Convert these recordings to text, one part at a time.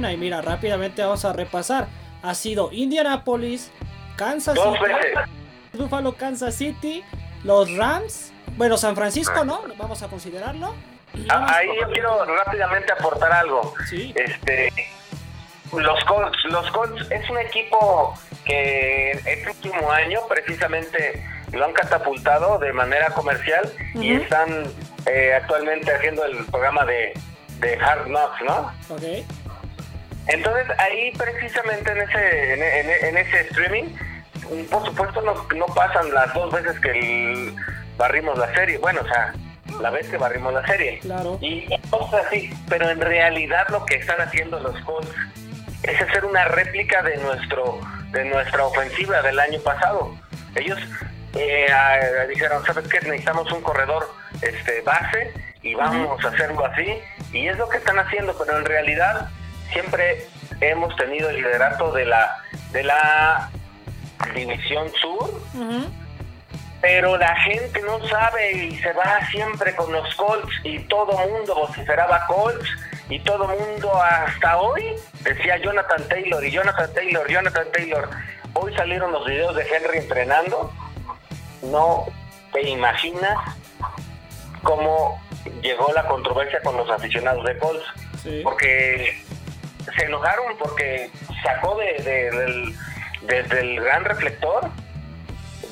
una. Y mira, rápidamente vamos a repasar. Ha sido Indianapolis, Kansas City, Buffalo, Kansas City, los Rams, bueno, San Francisco, ¿no? Vamos a considerarlo. Ah, ahí yo quiero rápidamente aportar algo. Sí. Este, los Colts, los Colts es un equipo que este último año precisamente lo han catapultado de manera comercial y están eh, actualmente haciendo el programa de, de Hard Knocks, ¿no? Ok. Entonces ahí precisamente en ese, en, ese streaming, por supuesto no, no, pasan las dos veces que el, barrimos la serie, bueno, o sea, la vez que barrimos la serie. Claro. Y cosas así, pero en realidad lo que están haciendo los Colts es hacer una réplica de nuestro de nuestra ofensiva del año pasado. Ellos eh, dijeron, ¿sabes qué? Necesitamos un corredor este base y vamos a hacerlo así. Y es lo que están haciendo, pero en realidad siempre hemos tenido el liderato de la de la división sur. Pero la gente no sabe y se va siempre con los Colts y todo mundo vociferaba Colts y todo mundo hasta hoy decía Jonathan Taylor y Jonathan Taylor, Jonathan Taylor. Hoy salieron los videos de Henry entrenando. No te imaginas cómo llegó la controversia con los aficionados de Colts. Porque se enojaron porque sacó de, desde el gran reflector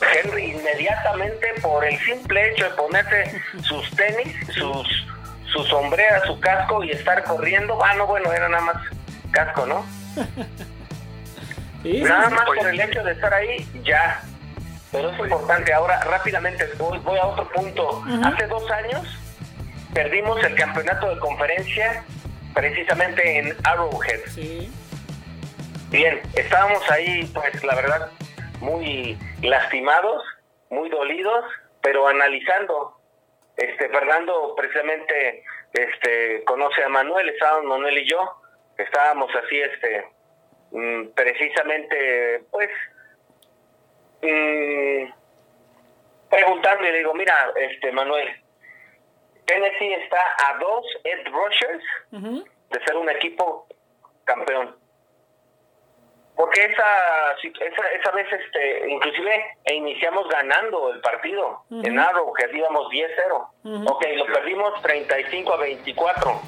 Henry inmediatamente por el simple hecho de ponerse sus tenis, sus su sombrera, su casco y estar corriendo. Ah, no, bueno, era nada más casco, ¿no? nada más por el hecho de estar ahí, ya. Pero es importante. Ahora, rápidamente, voy, voy a otro punto. Hace dos años perdimos el campeonato de conferencia precisamente en Arrowhead. Sí. Bien, estábamos ahí, pues la verdad, muy lastimados, muy dolidos, pero analizando este Fernando precisamente este conoce a Manuel, estábamos Manuel y yo, estábamos así este mm, precisamente pues mm, preguntando y le digo, mira, este Manuel, Tennessee está a dos Ed Rushers de ser un equipo campeón. Porque esa, esa, esa vez este inclusive e iniciamos ganando el partido en Arrow que íbamos 10-0 ok lo perdimos 35 a 24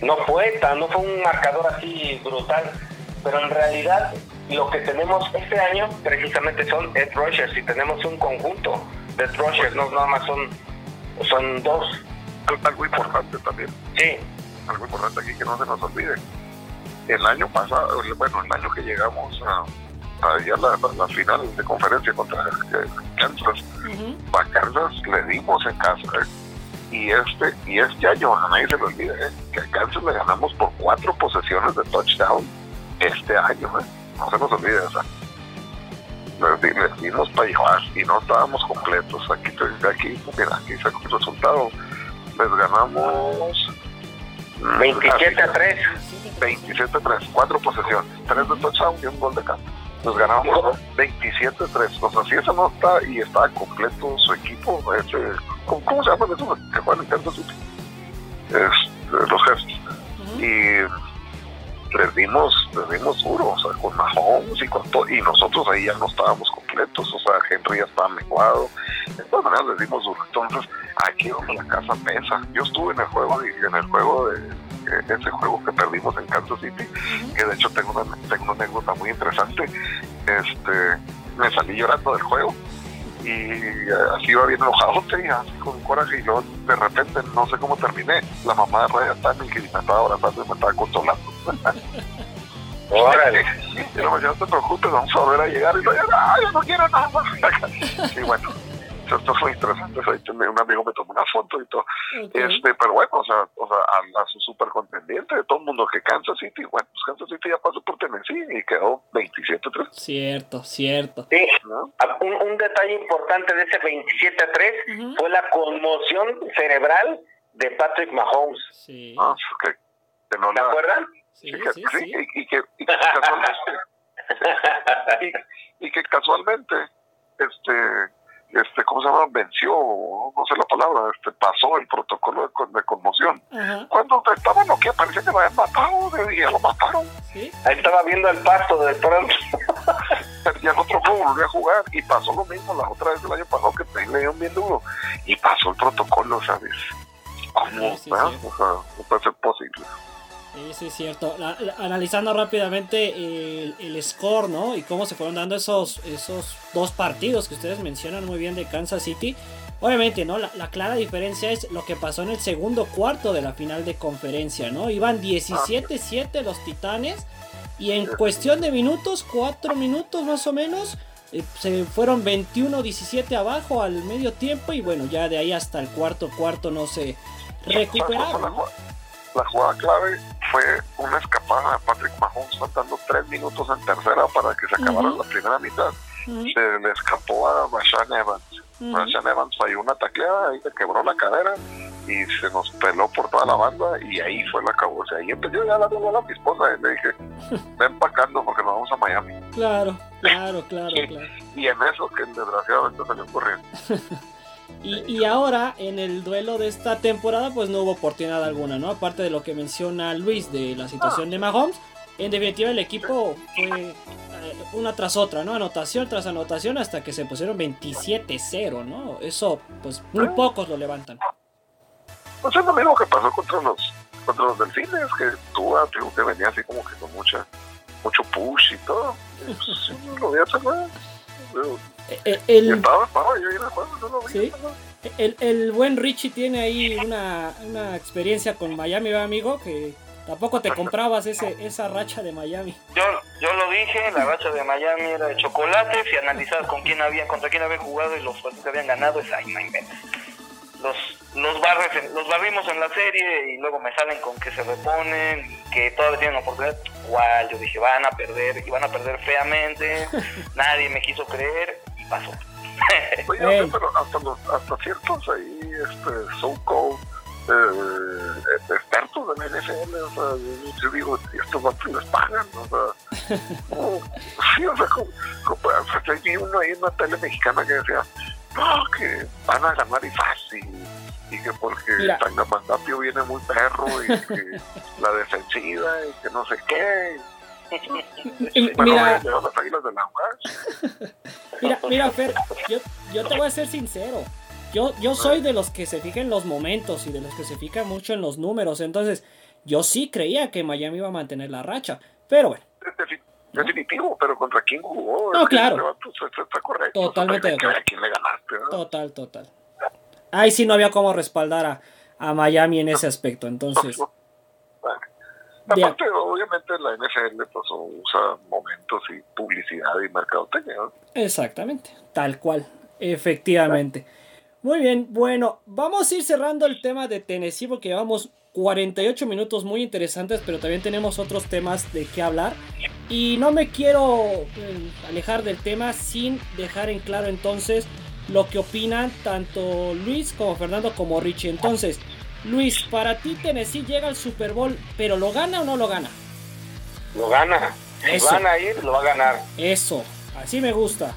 no fue no fue un marcador así brutal pero en realidad lo que tenemos este año precisamente son Ed Rushers y tenemos un conjunto de Ed Rushers no nada más son son dos. Algo importante también. Sí algo importante aquí que no se nos olvide el año pasado, bueno, el año que llegamos a, a la, final de conferencia contra Kansas, a Kansas le dimos en casa. ¿eh? Y este, y este año, a nadie se lo olvide, ¿eh? que a Kansas le ganamos por cuatro posesiones de touchdown este año. ¿eh? No se nos olvide, o sea, les, dimos para llevar y no estábamos completos. Aquí, aquí, mira, aquí se el resultado. Les ganamos 27 a 3. 27 a 3, cuatro posesiones, tres de touchdown y un gol de campo. Nos ganamos 27 a 3. O sea, si eso no está y está completo su equipo, ese, ¿cómo, se llama eso que juegan en Kansas City? Es, los jefes. Y les dimos, les dimos duro, o sea, con Mahomes y con todo, y nosotros ahí ya no estábamos completos, o sea, Henry ya estaba menguado, de todas maneras les dimos duro. Entonces, aquí donde la casa pesa. Yo estuve en el juego, en el juego de ese juego que perdimos en Kansas City, que de hecho tengo una, tengo una anécdota muy interesante. Este, me salí llorando del juego y eh, así iba bien enojado, así con coraje y luego de repente no sé cómo terminé. La mamá de Raya Tanning que me estaba abrazando y me estaba consolando. Órale. Y luego, ya no te preocupes, vamos a volver a llegar. Y luego, no, yo no quiero nada más. y bueno, esto fue interesante. un amigo me tomó una foto y todo. Este, pero bueno, o sea, o sea a, su super contendiente de todo el mundo que Kansas City, bueno, pues Kansas City ya pasó por Tennessee y quedó 27-3. Cierto, cierto. Sí, ah, un, detalle importante de ese 27-3 fue la conmoción cerebral de Patrick Mahomes. Sí. Ah, que, ¿Te acuerdan? Sí, sí, sí, Y, que, y, que casualmente, y, y que casualmente este este, ¿cómo se llama? Venció, no sé la palabra, este, pasó el protocolo de, conmoción. Cuando estaba que parecía que lo habían matado, y lo mataron. Ahí estaba viendo el pasto de pronto. y el otro juego volvió a jugar y pasó lo mismo la otra vez del año pasado que le dieron bien duro y pasó el protocolo, ¿sabes? ¿Cómo? Sí, o sea, no puede ser posible. Sí, es cierto. analizando rápidamente el, score, ¿no? Y cómo se fueron dando esos, esos dos partidos que ustedes mencionan muy bien de Kansas City. Obviamente, ¿no? La, clara diferencia es lo que pasó en el segundo cuarto de la final de conferencia, ¿no? Iban 17-7 los Titanes. Y en cuestión de minutos, 4 minutos más o menos, eh, se fueron 21-17 abajo al medio tiempo. Y bueno, ya de ahí hasta el cuarto cuarto no se recuperaron la jugada clave fue una escapada de Patrick Mahomes faltando tres minutos en tercera para que se acabara la primera mitad. Se le escapó a Rashan Evans. Uh Evans falló una tacleada, ahí le quebró la cadera y se nos peló por toda la banda y ahí fue la acabó. O sea, ahí empezó ya la a mi esposa y le dije, ven empacando porque nos vamos a Miami. Claro, claro, claro, claro. y en eso que desgraciadamente salió corriendo. Y, ahora, en el duelo de esta temporada, pues no hubo oportunidad alguna, ¿no? Aparte de lo que menciona Luis de la situación de Mahomes, en definitiva el equipo fue eh, una tras otra, ¿no? Anotación tras anotación hasta que se pusieron 27-0, ¿no? Eso, pues muy pocos lo levantan. Pues es lo mismo que pasó contra los, contra los delfines, que tú, que venía así como que con mucha, mucho push y todo. pues, lo voy a hacer, el, el, buen Richie tiene ahí una, una experiencia con Miami, amigo, que tampoco te comprabas ese, esa racha de Miami. Yo, yo lo dije, la racha de Miami era de chocolates y analizar con quién había, contra quién había jugado y los partidos que habían ganado es ahí, Los, los, barres, los barrimos en la serie y luego me salen con que se reponen y que todavía tienen oportunidad. Igual, yo dije, van a perder y van a perder feamente. Nadie me quiso creer pasó. Oye, pero hasta, los, hasta ciertos ahí, este, so-called eh, expertos de la NFL, o sea, yo digo, estos vatos les pagan, o sea, sí, o sea, como, como, vi uno ahí en una tele mexicana que decía, no, que van a ganar y fácil, y que porque Tanga viene muy perro, y que la defensiva, y que no sé qué, mira, mira, mira, Fer, yo, yo te voy a ser sincero. Yo, yo soy de los que se fijan en los momentos y de los que se fijan mucho en los números. Entonces, yo sí creía que Miami iba a mantener la racha. Pero bueno. Definitivo, pero ¿contra quién jugó? No, claro. Está correcto. Totalmente de acuerdo. ¿A quién le ganaste? Total, total. Ahí sí no había cómo respaldar a, a Miami en ese aspecto. Entonces. Aparte, obviamente la NFL pues, usa momentos y publicidad y mercadotecnia. Exactamente, tal cual, efectivamente. Muy bien, bueno, vamos a ir cerrando el tema de Tennessee porque llevamos 48 minutos muy interesantes, pero también tenemos otros temas de qué hablar. Y no me quiero eh, alejar del tema sin dejar en claro entonces lo que opinan tanto Luis como Fernando como Richie. Entonces, Luis, para ti Tennessee llega al Super Bowl, pero ¿lo gana o no lo gana? Lo gana. Si van a ir, lo va a ganar. Eso, así me gusta.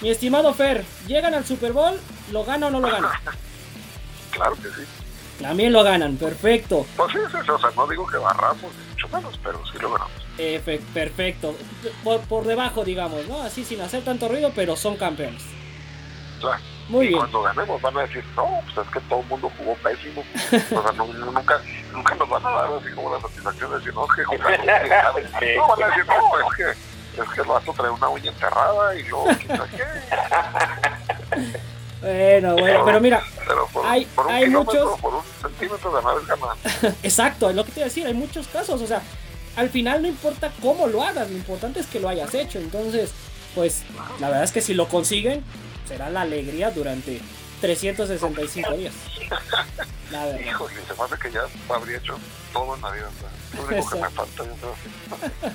Mi estimado Fer, ¿llegan al Super Bowl? ¿Lo gana o no lo gana? claro que sí. También lo ganan, perfecto. Pues sí, sí, o sea, no digo que barramos, mucho menos, pero sí lo ganamos. perfecto. Por, por debajo, digamos, ¿no? Así sin hacer tanto ruido, pero son campeones. Claro. Muy y bien. cuando ganemos van a decir, no, pues es que todo el mundo jugó pésimo. O sea, no, nunca, nunca nos van a dar así como la satisfacción de decir, no, que jugamos. no, van a decir, no, es que, es que el vato trae una uña enterrada y luego, quizás qué. Bueno, bueno, pero mira, por, hay, por un hay muchos. Por un centímetro ganar es ganar. Exacto, es lo que te iba a decir, hay muchos casos, o sea, al final no importa cómo lo hagas, lo importante es que lo hayas hecho. Entonces, pues, la verdad es que si lo consiguen, será la alegría durante 365 días. La verdad. Híjole, se me hace que ya habría hecho todo en la vida. Lo único que me falta, yo creo.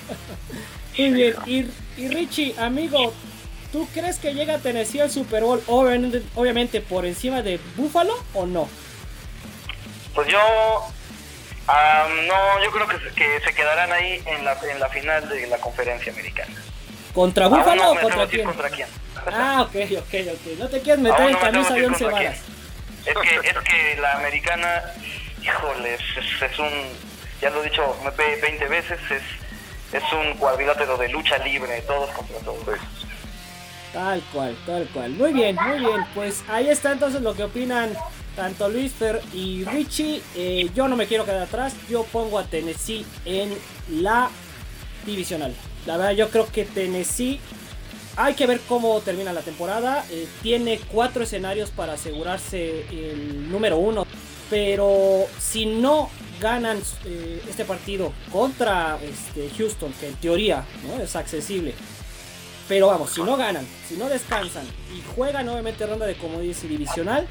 Muy bien, y, y Richie, amigo, ¿tú crees que llega a Tennessee al Super Bowl obviamente, obviamente por encima de Buffalo o no? Pues yo no, yo creo que, que, se quedarán ahí en la, en la final de la conferencia americana. ¿Contra Buffalo o contra quién? contra quién? Ah, ok, ok, ok. No te quieres meter en camisa de once varas. Es que, es que la americana, híjole, es, es, un, ya lo he dicho 20 veces, es, es un cuadrilátero de lucha libre, todos contra todos. Tal cual, tal cual. Muy bien, muy bien. Pues ahí está entonces lo que opinan tanto Luis Fer y Richie. Eh, yo no me quiero quedar atrás. Yo pongo a Tennessee en la divisional. La verdad, yo creo que Tennessee. Hay que ver cómo termina la temporada. Eh, tiene cuatro escenarios para asegurarse el número uno. Pero si no ganan eh, este partido contra este, Houston, que en teoría ¿no? es accesible, pero vamos, si no ganan, si no descansan y juegan nuevamente ronda de comodines y divisional,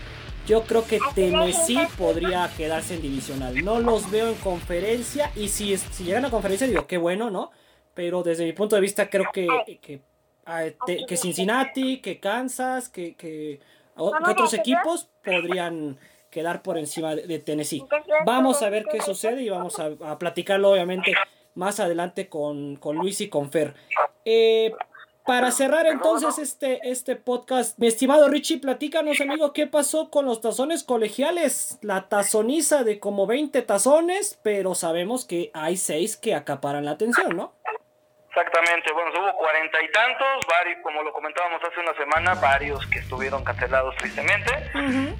yo creo que Tennessee podría quedarse en divisional. No los veo en conferencia y si, llegan a conferencia digo qué bueno, ¿no? Pero desde mi punto de vista creo que, ah, que Cincinnati, que Kansas, que, que, otros equipos podrían quedar por encima de, Tennessee. Vamos a ver qué sucede y vamos a, a platicarlo obviamente más adelante con, con Luis y con Fer. Eh, para cerrar entonces este, este podcast, mi estimado Richie, platícanos, amigo, ¿qué pasó con los tazones colegiales? La tazoniza de como 20 tazones, pero sabemos que hay 6 que acaparan la atención, ¿no? Exactamente, bueno, hubo cuarenta y tantos, varios, como lo comentábamos hace una semana, varios que estuvieron cancelados tristemente,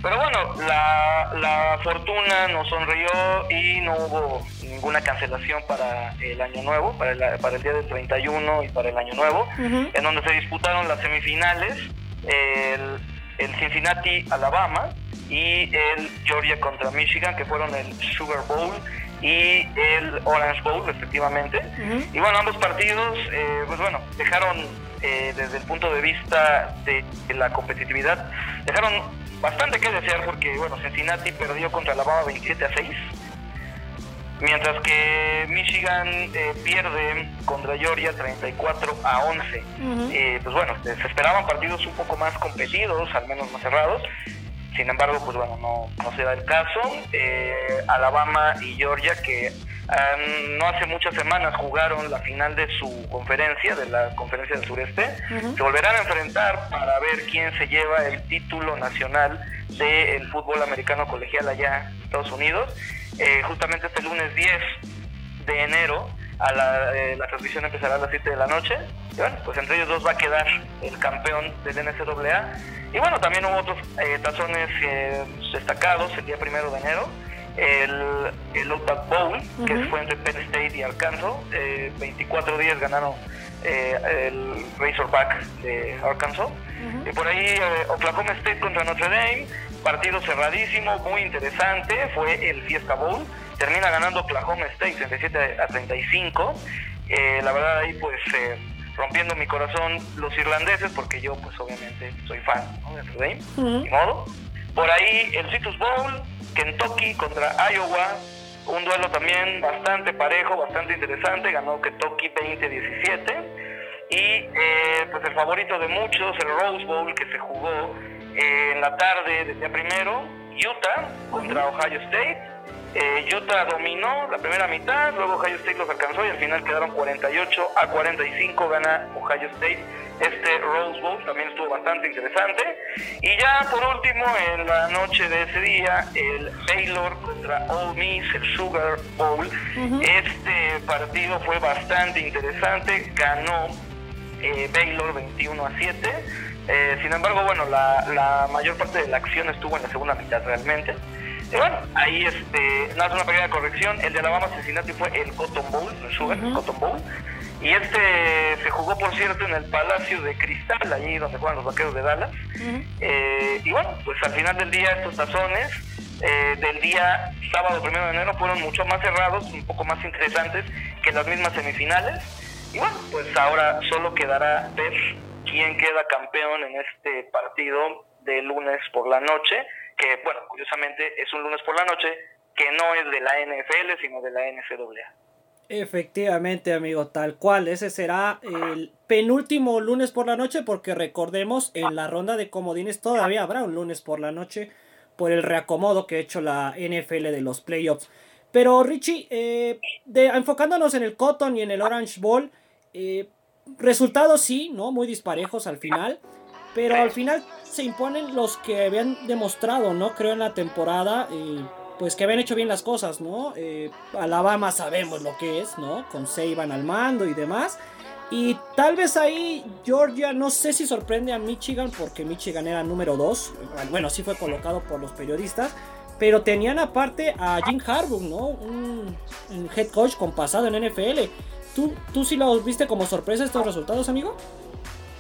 pero bueno, la, la, fortuna nos sonrió y no hubo ninguna cancelación para el año nuevo, para el, para el día del 31 y para el año nuevo, en donde se disputaron las semifinales, el, el Cincinnati, Alabama y el Georgia contra Michigan, que fueron el Sugar Bowl y el Orange Bowl, respectivamente. Y bueno, ambos partidos, eh, pues bueno, dejaron eh, desde el punto de vista de, la competitividad, dejaron bastante que desear porque, bueno, Cincinnati perdió contra Alabama 27 a 6. Mientras que Michigan eh, pierde contra Georgia 34 a 11. pues bueno, se esperaban partidos un poco más competidos, al menos más cerrados. Sin embargo, pues bueno, no, no se da el caso. Eh, Alabama y Georgia, que no hace muchas semanas jugaron la final de su conferencia, de la conferencia del sureste, se volverán a enfrentar para ver quién se lleva el título nacional del fútbol americano colegial allá en Estados Unidos. Eh, justamente este lunes 10 de enero, a la, eh, la transmisión empezará a las 7 de la noche. Y bueno, pues entre ellos dos va a quedar el campeón del NCAA y bueno, también hubo otros eh, tazones eh, destacados el día primero de enero. El, el Outback Bowl, que fue entre Penn State y Arkansas. 24 eh, días ganaron el Razorback de Arkansas. Y por ahí Oklahoma State contra Notre Dame. Partido cerradísimo, muy interesante. Fue el Fiesta Bowl. Termina ganando Oklahoma State 37 a 35. la verdad ahí pues rompiendo mi corazón los irlandeses, porque yo pues obviamente soy fan de Notre Dame, modo. Por ahí el Citrus Bowl, Kentucky contra Iowa, un duelo también bastante parejo, bastante interesante, ganó Kentucky 20-17. Y eh, pues el favorito de muchos, el Rose Bowl, que se jugó eh, en la tarde del día primero, Utah contra Ohio State. Eh, Utah dominó la primera mitad, luego Ohio State los alcanzó y al final quedaron 48 a 45, gana Ohio State. Este Rose Bowl también estuvo bastante interesante. Y ya por último, en la noche de ese día, el Baylor contra Ole Miss, el Sugar Bowl. Este partido fue bastante interesante, ganó eh, Baylor 21 a 7. Eh, sin embargo, bueno, la, la mayor parte de la acción estuvo en la segunda mitad realmente. Y bueno, ahí este, nada, una pequeña corrección. El de Alabama Cincinnati fue el Cotton Bowl, el Sugar Cotton Bowl. Y este se jugó, por cierto, en el Palacio de Cristal, allí donde juegan los vaqueros de Dallas. Eh, y bueno, pues al final del día, estos tazones eh, del día sábado primero de enero fueron mucho más cerrados, un poco más interesantes que las mismas semifinales. Y bueno, pues ahora solo quedará ver quién queda campeón en este partido de lunes por la noche que bueno, curiosamente es un lunes por la noche, que no es de la NFL, sino de la NCAA. Efectivamente, amigo, tal cual. Ese será el penúltimo lunes por la noche, porque recordemos, en la ronda de comodines todavía habrá un lunes por la noche por el reacomodo que ha hecho la NFL de los playoffs. Pero Richie, eh, enfocándonos en el Cotton y en el Orange Bowl, eh, resultados sí, ¿no? Muy disparejos al final. pero al final se imponen los que habían demostrado, ¿no? Creo en la temporada, eh, pues que habían hecho bien las cosas, ¿no? Eh, Alabama sabemos lo que es, ¿no? Con Saban al mando y demás. Y tal vez ahí Georgia, no sé si sorprende a Michigan, porque Michigan era número 2. Bueno, sí fue colocado por los periodistas. Pero tenían aparte a Jim Harbaugh, ¿no? Un, head coach con pasado en NFL. ¿Tú, ¿Tú sí lo viste como sorpresa estos resultados, amigo?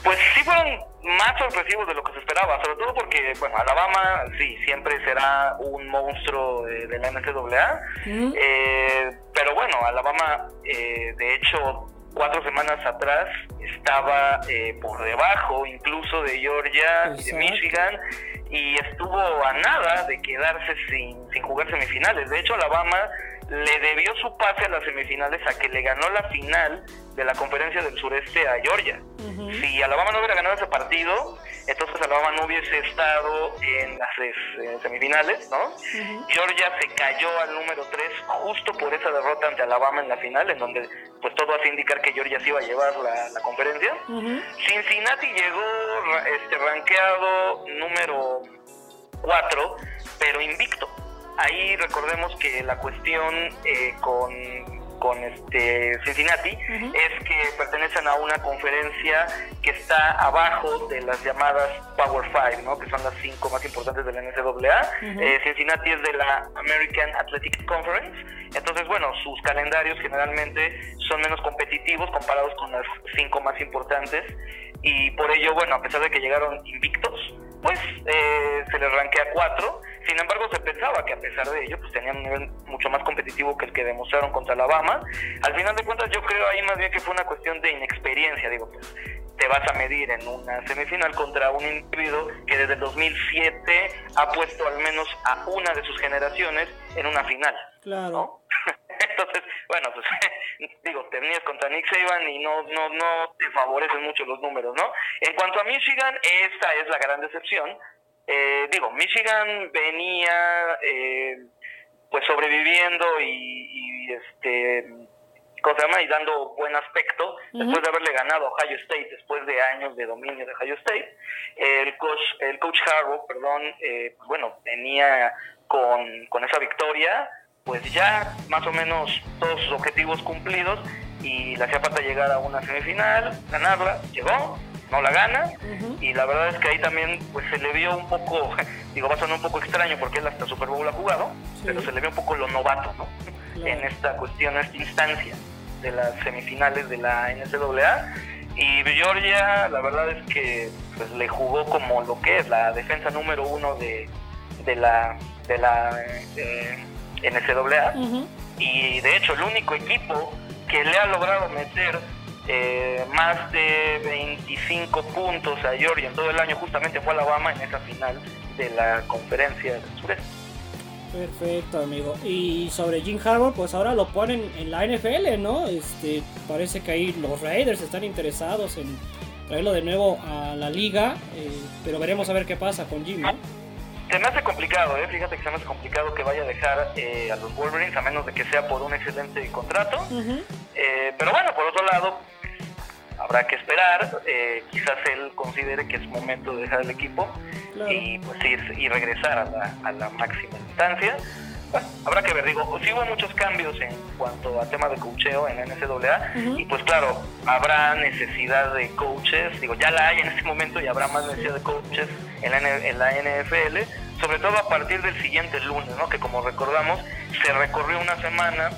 Pues sí fueron más sorpresivos de lo que se esperaba, sobre todo porque, bueno, Alabama sí, siempre será un monstruo de, la NCAA, eh, pero bueno, Alabama, eh, de hecho, cuatro semanas atrás estaba eh, por debajo incluso de Georgia y de Michigan y estuvo a nada de quedarse sin, sin jugar semifinales. De hecho, Alabama le debió su pase a las semifinales a que le ganó la final de la conferencia del sureste a Georgia. Si Alabama no hubiera ganado ese partido, entonces Alabama no hubiese estado en las semifinales, ¿no? Georgia se cayó al número 3 justo por esa derrota ante Alabama en la final, en donde pues todo hace indicar que Georgia se iba a llevar la, conferencia. Cincinnati llegó este rankeado número 4, pero invicto ahí recordemos que la cuestión eh, con, con este Cincinnati es que pertenecen a una conferencia que está abajo de las llamadas Power Five, ¿no? que son las cinco más importantes de la NCAA. Eh, Cincinnati es de la American Athletic Conference. Entonces, bueno, sus calendarios generalmente son menos competitivos comparados con las cinco más importantes. Y por ello, bueno, a pesar de que llegaron invictos, pues eh, se les ranquea cuatro. Sin embargo, se pensaba que a pesar de ello, pues tenían un nivel mucho más competitivo que el que demostraron contra Alabama. Al final de cuentas, yo creo ahí más bien que fue una cuestión de inexperiencia. Digo, pues te vas a medir en una semifinal contra un individuo que desde el 2007 ha puesto al menos a una de sus generaciones en una final. Claro. Entonces, bueno, pues digo, tenías contra Nick Saban y no, no, no te favorecen mucho los números, ¿no? En cuanto a Michigan, esta es la gran decepción. Eh, digo, Michigan venía eh, pues sobreviviendo y, este ¿cómo se llama? y dando buen aspecto después de haberle ganado a Ohio State después de años de dominio de Ohio State el coach el coach Harbaugh perdón eh, bueno venía con, con esa victoria pues ya más o menos todos sus objetivos cumplidos y le hacía falta llegar a una semifinal, ganarla, llegó, no la gana y la verdad es que ahí también pues se le vio un poco, digo va a sonar un poco extraño porque él hasta Super Bowl ha jugado, pero se le vio un poco lo novato ¿no? en esta cuestión, en esta instancia de las semifinales de la NCAA y Georgia la verdad es que pues le jugó como lo que es la defensa número uno de, de la de la eh, NCAA. Y de hecho, el único equipo que le ha logrado meter eh, más de 25 puntos a Georgia en todo el año justamente fue Alabama en esa final de la conferencia del sureste. Perfecto, amigo. Y sobre Jim Harbaugh, pues ahora lo ponen en la NFL, ¿no? Este, parece que ahí los Raiders están interesados en traerlo de nuevo a la liga, eh, pero veremos a ver qué pasa con Jim, ¿no? Se me hace complicado, ¿eh? fíjate que se me hace complicado que vaya a dejar eh, a los Wolverines, a menos de que sea por un excelente contrato. Eh, pero bueno, por otro lado, habrá que esperar. Eh, quizás él considere que es momento de dejar el equipo y pues ir y regresar a la, a la máxima instancia. Bueno, habrá que ver, digo, sí hubo muchos cambios en cuanto a tema de coacheo en NCAA y pues claro, habrá necesidad de coaches, digo, ya la hay en este momento y habrá más necesidad de coaches en la, en la NFL, sobre todo a partir del siguiente lunes, ¿no? Que como recordamos, se recorrió una semana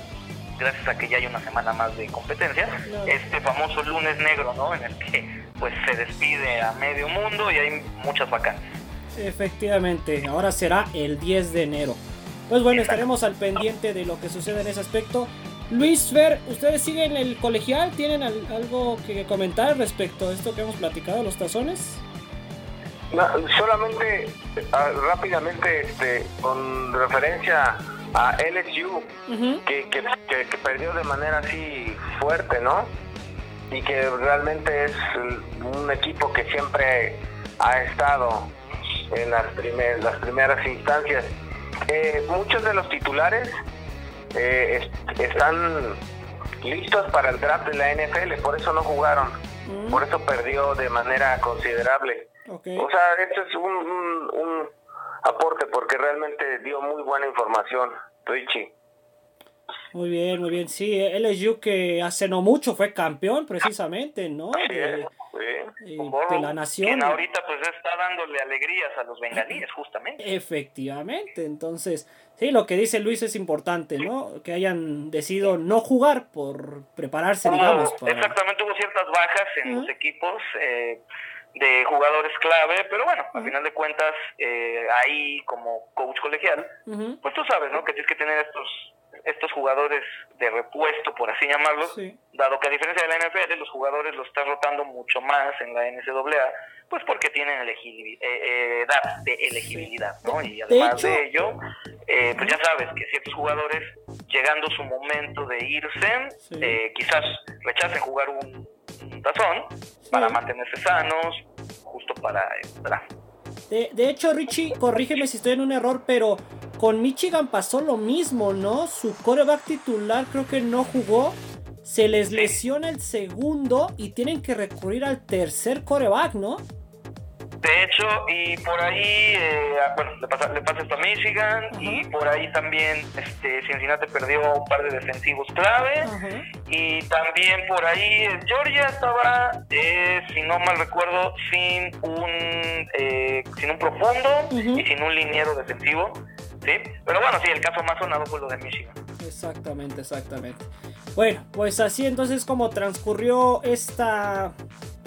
gracias a que ya hay una semana más de competencia, este famoso lunes negro, ¿no? En el que pues se despide a medio mundo y hay muchas vacantes. Efectivamente, ahora será el 10 de enero. Pues bueno, estaremos al pendiente de lo que sucede en ese aspecto. Luis Fer, ¿ustedes siguen el colegial? ¿Tienen algo que comentar respecto a esto que hemos platicado, los tazones? solamente ah, rápidamente este, con referencia a LSU, que, que, perdió de manera así fuerte, ¿no? Y que realmente es un equipo que siempre ha estado en las, las primeras instancias eh, muchos de los titulares eh, están listos para el draft de la NFL, por eso no jugaron, mm. por eso perdió de manera considerable. O sea, este es un, un, aporte porque realmente dio muy buena información, Richie. Muy bien, muy bien. Sí, LSU que hace no mucho fue campeón precisamente, ¿no? de, la nación. ahorita pues está dándole alegrías a los bengalíes, justamente. Efectivamente, entonces, sí, lo que dice Luis es importante, ¿no? Que hayan decidido no jugar por prepararse, digamos. Exactamente, hubo ciertas bajas en los equipos. Eh, de jugadores clave, pero bueno, al final de cuentas, eh, ahí como coach colegial, pues tú sabes, ¿no? Que tienes que tener estos estos jugadores de repuesto, por así llamarlos, dado que a diferencia de la NFL, los jugadores los están rotando mucho más en la NCAA, pues porque tienen eh, eh, edad de elegibilidad, ¿no? Y además de, ello, eh, pues ya sabes que ciertos jugadores, llegando su momento de irse, quizás rechacen jugar un, tazón para mantenerse sanos, justo para el draft. De, de hecho, Richie, corrígeme si estoy en un error, pero con Michigan pasó lo mismo, ¿no? Su coreback titular creo que no jugó. Se les lesiona el segundo y tienen que recurrir al tercer coreback, ¿no? De hecho, y por ahí, eh, bueno, le pasa, le pasa esto a Michigan y por ahí también este, Cincinnati perdió un par de defensivos clave y también por ahí Georgia estaba, eh, si no mal recuerdo, sin un, eh, sin un profundo y sin un liniero defensivo. ¿Sí? Pero bueno, sí, el caso más sonado fue lo de Michigan. Exactamente, exactamente. Bueno, pues así entonces como transcurrió esta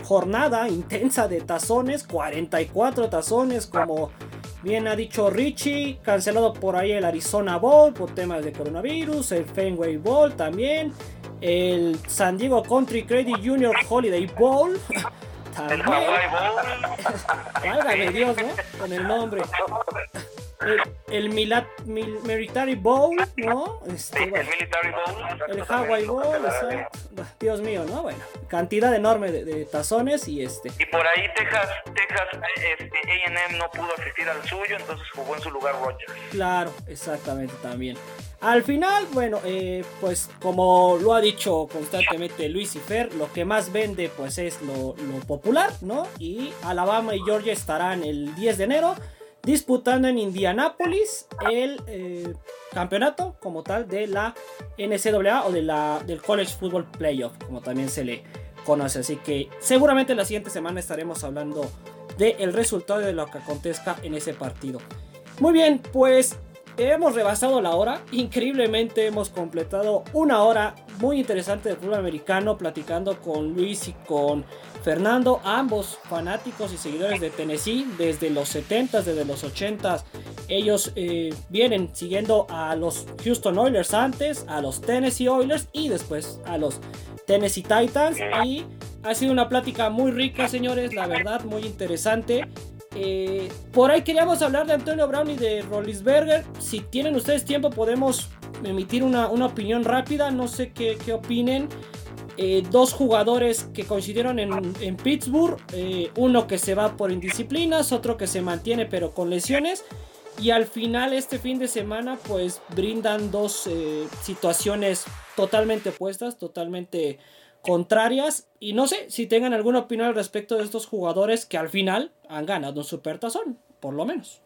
jornada intensa de tazones, 44 tazones como bien ha dicho Richie, cancelado por ahí el Arizona Bowl por temas de coronavirus, el Fenway Bowl también, el San Diego Country Credit Junior Holiday Bowl. también. El Hawaii Bowl. Válgame Dios, ¿no? Con el nombre el, el Military Bowl, ¿no? Este, el Military Bowl. El Hawaii Bowl, Dios mío, ¿no? Bueno, cantidad enorme de, tazones y este. Y por ahí Texas, Texas este, AM no pudo asistir al suyo, entonces jugó en su lugar Rogers. Claro, exactamente también. Al final, bueno, eh, pues como lo ha dicho constantemente Luis y Fer, lo que más vende pues es lo, lo popular, ¿no? Y Alabama y Georgia estarán el 10 de enero disputando en Indianápolis el eh, campeonato como tal de la NCAA o de la, del College Football Playoff, como también se le conoce. Así que seguramente la siguiente semana estaremos hablando del resultado de lo que acontezca en ese partido. Muy bien, pues hemos rebasado la hora. Increíblemente hemos completado una hora muy interesante de fútbol americano platicando con Luis y con Fernando, ambos fanáticos y seguidores de Tennessee desde los 70s, desde los 80s. Ellos eh, vienen siguiendo a los Houston Oilers antes, a los Tennessee Oilers y después a los Tennessee Titans. Y ha sido una plática muy rica, señores, la verdad, muy interesante. Eh, por ahí queríamos hablar de Antonio Brown y de Rollinsberger. Si tienen ustedes tiempo, podemos emitir una, opinión rápida. No sé qué, qué opinen. Eh, dos jugadores que coincidieron en, Pittsburgh, eh, uno que se va por indisciplinas, otro que se mantiene pero con lesiones. Y al final este fin de semana pues brindan dos eh, situaciones totalmente opuestas, totalmente contrarias. Y no sé si tengan alguna opinión al respecto de estos jugadores que al final han ganado un supertazón, por lo menos.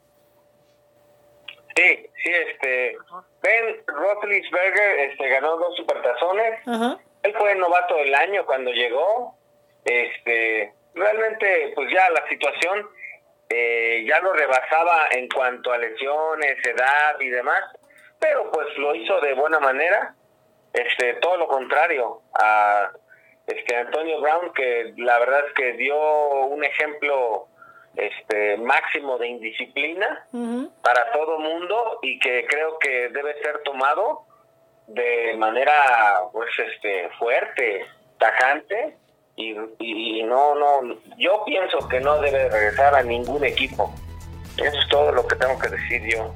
Sí, sí, este. Ben Roethlisberger este, ganó dos supertazones. Ajá él fue novato del año cuando llegó. Este, realmente, pues ya la situación eh, ya lo rebasaba en cuanto a lesiones, edad y demás, pero pues lo hizo de buena manera. Este, todo lo contrario a este Antonio Brown, que la verdad es que dio un ejemplo este máximo de indisciplina para todo mundo y que creo que debe ser tomado de manera pues este fuerte, tajante y, y, no no yo pienso que no debe regresar a ningún equipo. Eso es todo lo que tengo que decir yo.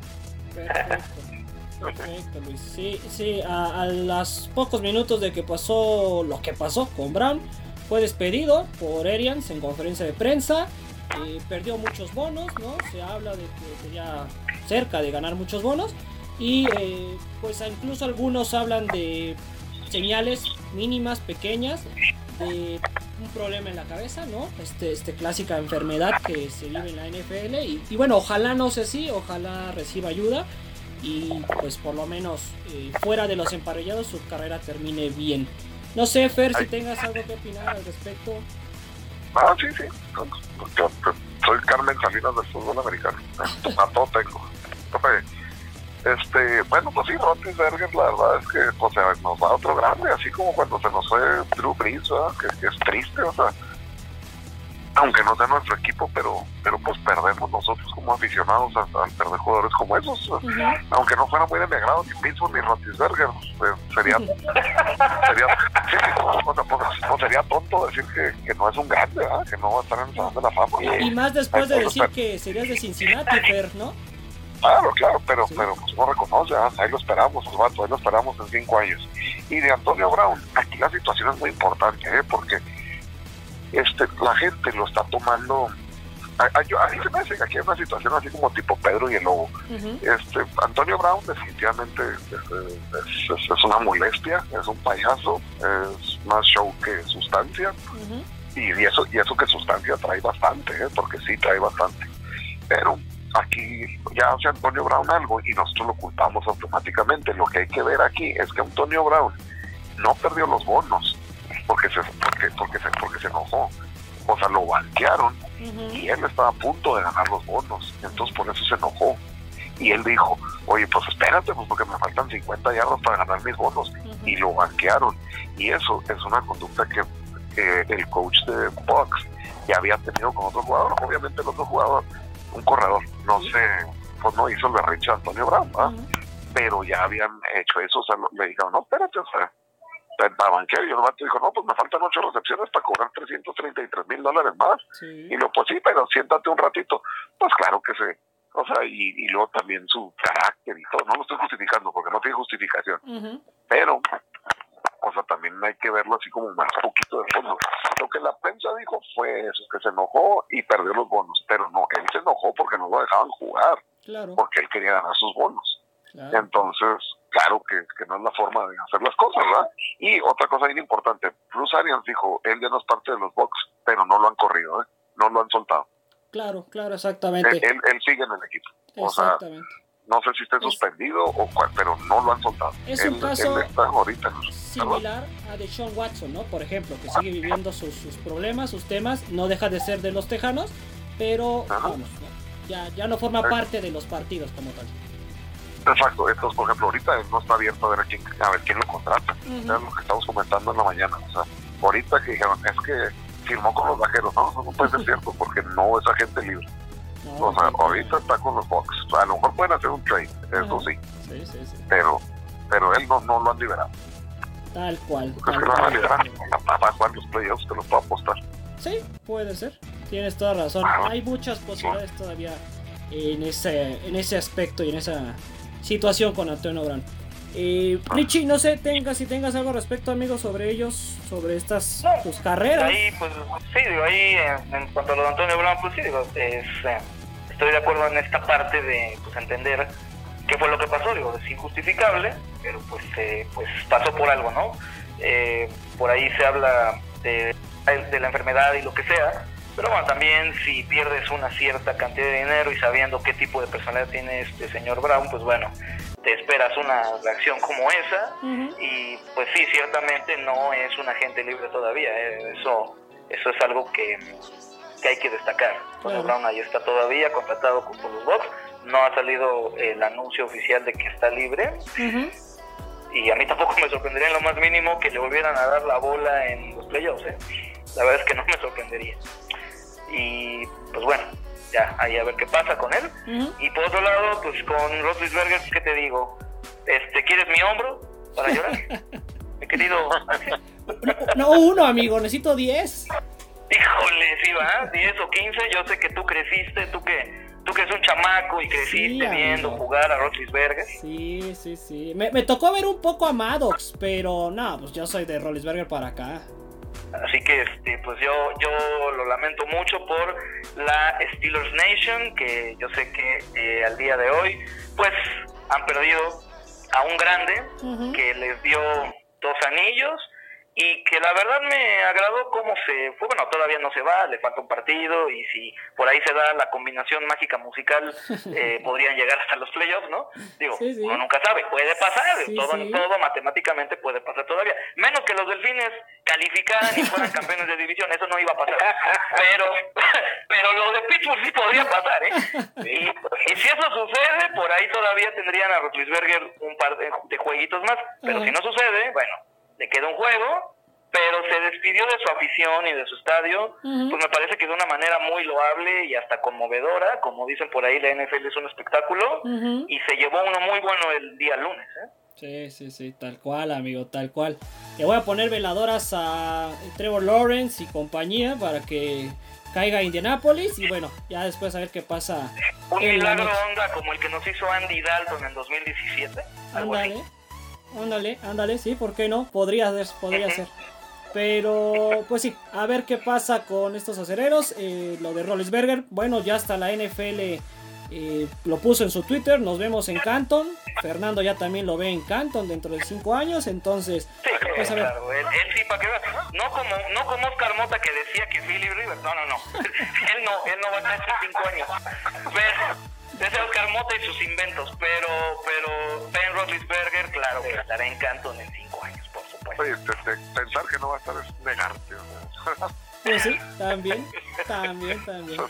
Perfecto. Luis. Sí, sí, a, los pocos minutos de que pasó lo que pasó con Brown, fue despedido por Arians en conferencia de prensa. Perdió muchos bonos, ¿no? Se habla de que sería cerca de ganar muchos bonos. Y eh, pues incluso algunos hablan de señales mínimas, pequeñas, de problema en la cabeza, ¿no? Este, este clásica enfermedad que se vive en la NFL. Y, bueno, ojalá no sé si, ojalá reciba ayuda. Y pues por lo menos eh, fuera de los emparellados su carrera termine bien. No sé, Fer, si tengas algo que opinar al respecto. Ah, sí, sí. Yo, soy Carmen Salinas del fútbol americano. A todo tengo. Este, bueno, pues sí, Berger, la verdad es que pues, nos da otro grande, así como cuando se nos fue Drew Brees, que, es triste, o sea, aunque no sea nuestro equipo, pero pero pues perdemos nosotros como aficionados al, perder jugadores como esos, aunque no fuera muy de mi agrado ni Pittsburgh ni Rotisberger, pues, sería, sería, pues, sería tonto decir que, que, no es un grande, que no va a estar en el Salón de la Fama. Y, más después de decir que serías de Cincinnati, Fer, ¿no? Claro, claro, pero, pero pues no reconoce, ¿ah? ahí lo esperamos, ahí lo esperamos en cinco años. Y de Antonio Brown, aquí la situación es muy importante, ¿eh? porque este la gente lo está tomando. A, mí se me hace que aquí hay una situación así como tipo Pedro y el Lobo. este Antonio Brown definitivamente es, una molestia, es un payaso, es más show que sustancia. y, eso y eso que sustancia trae bastante, ¿eh? porque sí trae bastante. Pero aquí ya hace Antonio Brown algo y nosotros lo culpamos automáticamente. Lo que hay que ver aquí es que Antonio Brown no perdió los bonos porque se, porque, porque se, porque se enojó. O sea, lo banquearon y él estaba a punto de ganar los bonos. Entonces por eso se enojó. Y él dijo, oye, pues espérate, pues porque me faltan 50 yardas para ganar mis bonos. Y lo banquearon. Y eso es una conducta que, el coach de Bucks ya había tenido con otro jugador. Obviamente el otro jugador un corredor. No sé, pues no hizo el berrinche a Antonio Brown, pero ya habían hecho eso. O sea, le dijeron, no, espérate, o sea, para banquear. Y el vato dijo, no, pues me faltan ocho recepciones para cobrar 333 mil dólares más. Y lo, pues sí, pero siéntate un ratito. Pues claro que sí. O sea, y, y luego también su carácter y todo. No lo estoy justificando porque no tiene justificación. Pero o sea, también hay que verlo así como más poquito de fondo. Lo que la prensa dijo fue eso, que se enojó y perdió los bonos, pero no, él se enojó porque no lo dejaban jugar, porque él quería ganar sus bonos. Entonces, claro que, no es la forma de hacer las cosas, ¿verdad? Y otra cosa bien importante, Bruce Arians dijo, él ya no es parte de los Bucks, pero no lo han corrido, ¿eh? no lo han soltado. Claro, claro, exactamente. Él, él, sigue en el equipo. Exactamente. No sé si esté suspendido o cuál, pero no lo han soltado. Es un caso ahorita similar a de Sean Watson, ¿no? Por ejemplo, que sigue viviendo sus, problemas, sus temas, no deja de ser de los Tejanos, pero vamos, ya, ya no forma parte de los partidos como tal. Exacto, entonces por ejemplo ahorita no está abierto a ver quién, a ver quién lo contrata, es lo que estamos comentando en la mañana, o sea, ahorita que dijeron es que firmó con los vaqueros, no, no puede ser cierto porque no es agente libre. O sea, ahorita está con los Bucks, a lo mejor pueden hacer un trade, eso sí, sí, sí, sí. pero pero él no, no lo han liberado. Tal cual. Tal que cual. a jugar los playoffs, te lo puedo apostar. Sí, puede ser. Tienes toda razón. Hay muchas posibilidades todavía en ese, en ese aspecto y en esa situación con Antonio Brown. Eh, Richie, no sé, tengas si tengas algo respecto, amigos, sobre ellos, sobre estas tus carreras. Ahí, pues, sí, digo, ahí en, cuanto a lo de Antonio Brown, pues sí, digo, es, eh, estoy de acuerdo en esta parte de pues, entender qué fue lo que pasó, digo, es injustificable, pero pues, eh, pues pasó por algo, ¿no? Eh, por ahí se habla de, de, la enfermedad y lo que sea, pero bueno, también si pierdes una cierta cantidad de dinero y sabiendo qué tipo de personalidad tiene este señor Brown, pues bueno, te esperas una reacción como esa y pues sí, ciertamente no es un agente libre todavía, ¿eh? eso, eso es algo que, que hay que destacar. Brown ahí está todavía contratado con los Bucks no ha salido el anuncio oficial de que está libre. Y a mí tampoco me sorprendería en lo más mínimo que le volvieran a dar la bola en los playoffs. ¿eh? La verdad es que no me sorprendería. Y pues bueno, ya, ahí a ver qué pasa con él. Y por otro lado, pues con Roethlisberger, ¿qué te digo? Este, ¿Quieres mi hombro para llorar? Mi querido... no, uno, amigo, necesito 10. Híjole, sí va, 10 o 15. Yo sé que tú creciste, tú que Tú que eres un chamaco y creciste viendo jugar a Roethlisberger. Sí, sí, sí. Me, me, tocó ver un poco a Maddox, pero no, pues yo soy de Roethlisberger para acá. Así que este, pues yo, yo lo lamento mucho por la Steelers Nation, que yo sé que eh, al día de hoy, pues han perdido a un grande que les dio dos anillos y que la verdad me agradó cómo se fue. Bueno, todavía no se va, le falta un partido y si por ahí se da la combinación mágica musical, eh, podrían llegar hasta los playoffs, ¿no? Digo, uno nunca sabe, puede pasar, todo, todo matemáticamente puede pasar todavía. Menos que los delfines calificaran y fueran campeones de división, eso no iba a pasar. Pero, pero lo de Pittsburgh sí podría pasar, ¿eh? Y, si eso sucede, por ahí todavía tendrían a Rotlisberger un par de, jueguitos más. Pero si no sucede, bueno le queda un juego, pero se despidió de su afición y de su estadio, pues me parece que de una manera muy loable y hasta conmovedora, como dicen por ahí, la NFL es un espectáculo, y se llevó uno muy bueno el día lunes. ¿eh? Sí, sí, sí, tal cual, amigo, tal cual. Le voy a poner veladoras a Trevor Lawrence y compañía para que caiga a Indianapolis y bueno, ya después a ver qué pasa. Un milagro onda como el que nos hizo Andy Dalton en 2017. Ándale. Ándale, ándale, sí, ¿por qué no? Podría ser, podría ser. Pero, pues sí, a ver qué pasa con estos acereros. Eh, lo de Rollesberger, bueno, ya hasta la NFL eh, lo puso en su Twitter. Nos vemos en Canton. Fernando ya también lo ve en Canton dentro de cinco años. Entonces, sí, pues a ver. Claro, él, sí, para que No como, no como Oscar Mota que decía que Philip Rivers. No, no, no. él no, él no va a estar cinco años. Pero ese Oscar Mota y sus inventos, pero pero Ben Roethlisberger, claro que estará en Canton en cinco años, por supuesto. Oye, pensar que no va a estar es negarte. Pues sí, también, también, también.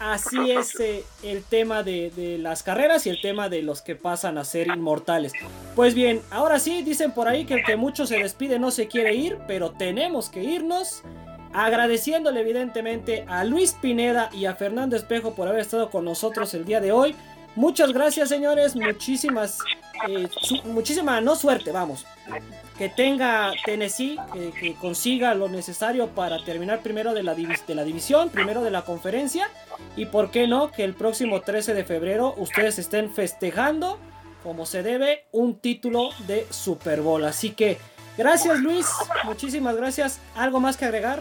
así es eh, el tema de, de, las carreras y el tema de los que pasan a ser inmortales. Pues bien, ahora sí, dicen por ahí que el que mucho se despide no se quiere ir, pero tenemos que irnos. Agradeciéndole evidentemente a Luis Pineda y a Fernando Espejo por haber estado con nosotros el día de hoy. Muchas gracias señores, muchísimas, eh, muchísima, no suerte, vamos. Que tenga Tennessee, que consiga lo necesario para terminar primero de la, de la división, primero de la conferencia. Y por qué no, que el próximo 13 de febrero ustedes estén festejando como se debe un título de Super Bowl. Así que Gracias Luis, muchísimas gracias. ¿Algo más que agregar?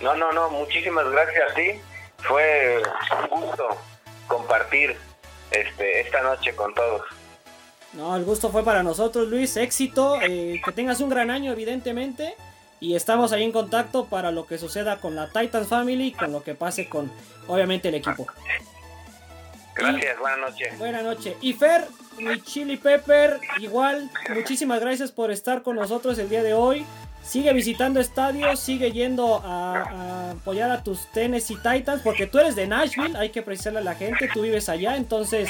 No, no, no, muchísimas gracias a ti. Fue un gusto compartir este, esta noche con todos. No, el gusto fue para nosotros Luis, éxito, eh, que tengas un gran año evidentemente. Y estamos ahí en contacto para lo que suceda con la Titans Family, con lo que pase con obviamente el equipo. Gracias, buenas noches. Buenas noches. Y Fer, mi Chili Pepper, igual, muchísimas gracias por estar con nosotros el día de hoy. Sigue visitando estadios, sigue yendo a, apoyar a tus Tennessee Titans, porque tú eres de Nashville, hay que precisarle a la gente, tú vives allá, entonces,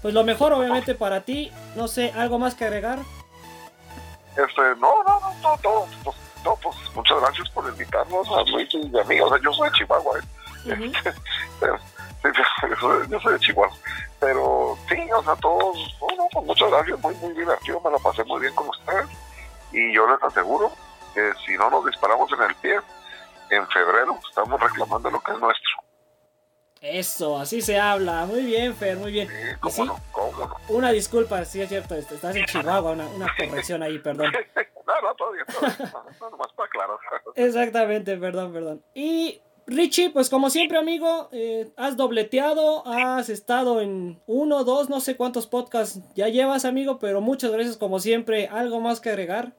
pues lo mejor obviamente para ti, no sé, ¿algo más que agregar? Este, no, no, no, todo, todo, pues, pues muchas gracias por invitarnos a Luis y amigos, yo soy de Chihuahua, ¿eh? yo soy de Chihuahua. Pero sí, o sea, todos, bueno, pues muchas gracias, muy, muy divertido, me lo pasé muy bien con ustedes. Y yo les aseguro que si no nos disparamos en el pie, en febrero estamos reclamando lo que es nuestro. Eso, así se habla. Muy bien, Fer, muy bien. Sí, cómo no, Una disculpa, sí es cierto, este, estás en Chihuahua, una, una corrección ahí, perdón. no, no, todavía, no, nomás para aclarar. Exactamente, perdón, perdón. Y Richie, pues como siempre, amigo, eh, has dobleteado, has estado en uno, dos, no sé cuántos podcasts ya llevas, amigo, pero muchas gracias como siempre. ¿Algo más que agregar?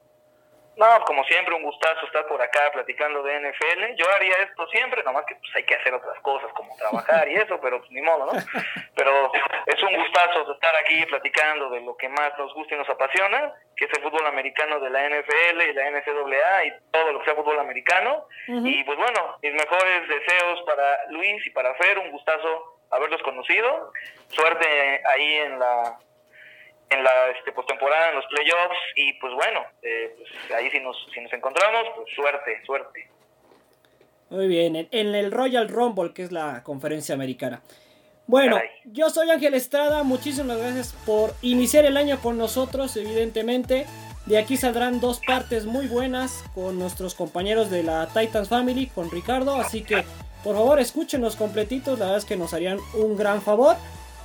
No, como siempre, un gustazo estar por acá platicando de NFL. Yo haría esto siempre, nomás que pues hay que hacer otras cosas como trabajar y eso, pero pues ni modo, ¿no? Pero es un gustazo estar aquí platicando de lo que más nos gusta y nos apasiona, que es el fútbol americano de la NFL y la NCAA y todo lo que sea fútbol americano. Y pues bueno, mis mejores deseos para Luis y para Fer, un gustazo haberlos conocido. Suerte ahí en la en la este, postemporada, en los playoffs, y pues bueno, eh, pues ahí si nos, si nos encontramos, pues suerte, suerte. Muy bien, en, el Royal Rumble, que es la conferencia americana. Bueno, yo soy Ángel Estrada, muchísimas gracias por iniciar el año con nosotros, evidentemente. De aquí saldrán dos partes muy buenas con nuestros compañeros de la Titans Family, con Ricardo, así que por favor escúchenos completitos, la verdad es que nos harían un gran favor.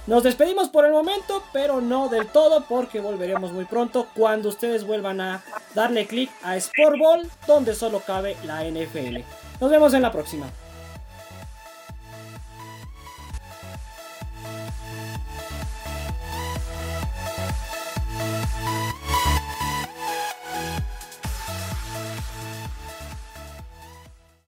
Nos despedimos por el momento, pero no del todo porque volveremos muy pronto cuando ustedes vuelvan a darle clic a Sportball, donde solo cabe la NFL. Nos vemos en la próxima.